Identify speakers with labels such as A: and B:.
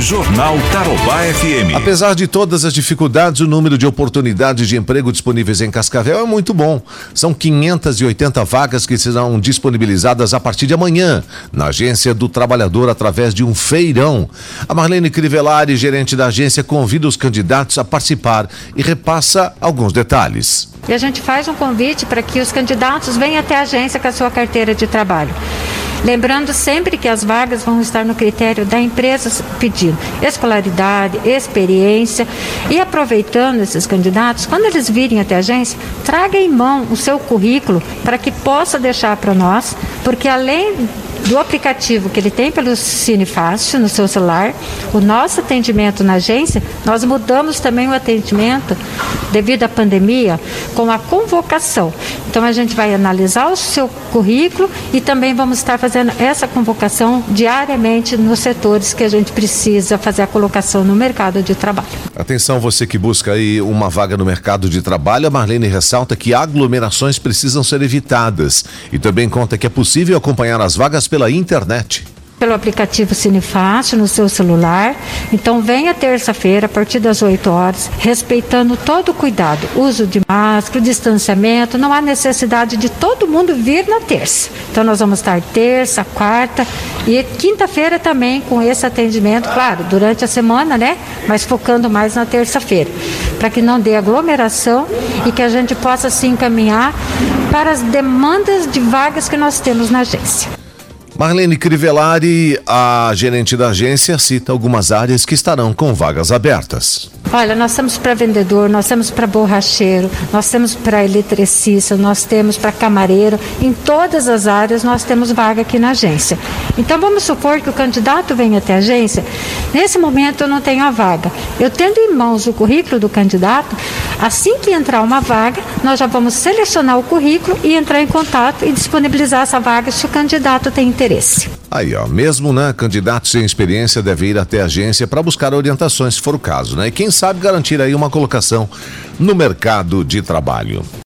A: Jornal Tarobá FM.
B: Apesar de todas as dificuldades, o número de oportunidades de emprego disponíveis em Cascavel é muito bom. São 580 vagas que serão disponibilizadas a partir de amanhã na Agência do Trabalhador através de um feirão. A Marlene Crivellari, gerente da agência, convida os candidatos a participar e repassa alguns detalhes.
C: E a gente faz um convite para que os candidatos venham até a agência com a sua carteira de trabalho. Lembrando sempre que as vagas vão estar no critério da empresa pedindo escolaridade, experiência. E aproveitando esses candidatos, quando eles virem até a agência, traga em mão o seu currículo para que possa deixar para nós, porque além do aplicativo que ele tem pelo Cine Fácil no seu celular, o nosso atendimento na agência, nós mudamos também o atendimento devido à pandemia com a convocação. Então a gente vai analisar o seu currículo e também vamos estar fazendo essa convocação diariamente nos setores que a gente precisa fazer a colocação no mercado de trabalho.
B: Atenção você que busca aí uma vaga no mercado de trabalho, a Marlene ressalta que aglomerações precisam ser evitadas e também conta que é possível acompanhar as vagas pela internet
C: pelo aplicativo Cinefácil no seu celular. Então venha terça-feira, a partir das 8 horas, respeitando todo o cuidado, uso de máscara, distanciamento, não há necessidade de todo mundo vir na terça. Então nós vamos estar terça, quarta e quinta-feira também com esse atendimento, claro, durante a semana, né? Mas focando mais na terça-feira, para que não dê aglomeração e que a gente possa se encaminhar para as demandas de vagas que nós temos na agência.
B: Marlene Crivellari, a gerente da agência, cita algumas áreas que estarão com vagas abertas.
C: Olha, nós temos para vendedor, nós temos para borracheiro, nós temos para eletricista, nós temos para camareiro. Em todas as áreas nós temos vaga aqui na agência. Então vamos supor que o candidato venha até a agência. Nesse momento eu não tenho a vaga. Eu tendo em mãos o currículo do candidato, assim que entrar uma vaga, nós já vamos selecionar o currículo e entrar em contato e disponibilizar essa vaga se o candidato tem interesse.
B: Aí, ó, mesmo, né, candidato sem experiência deve ir até a agência para buscar orientações, se for o caso, né? E quem sabe garantir aí uma colocação no mercado de trabalho.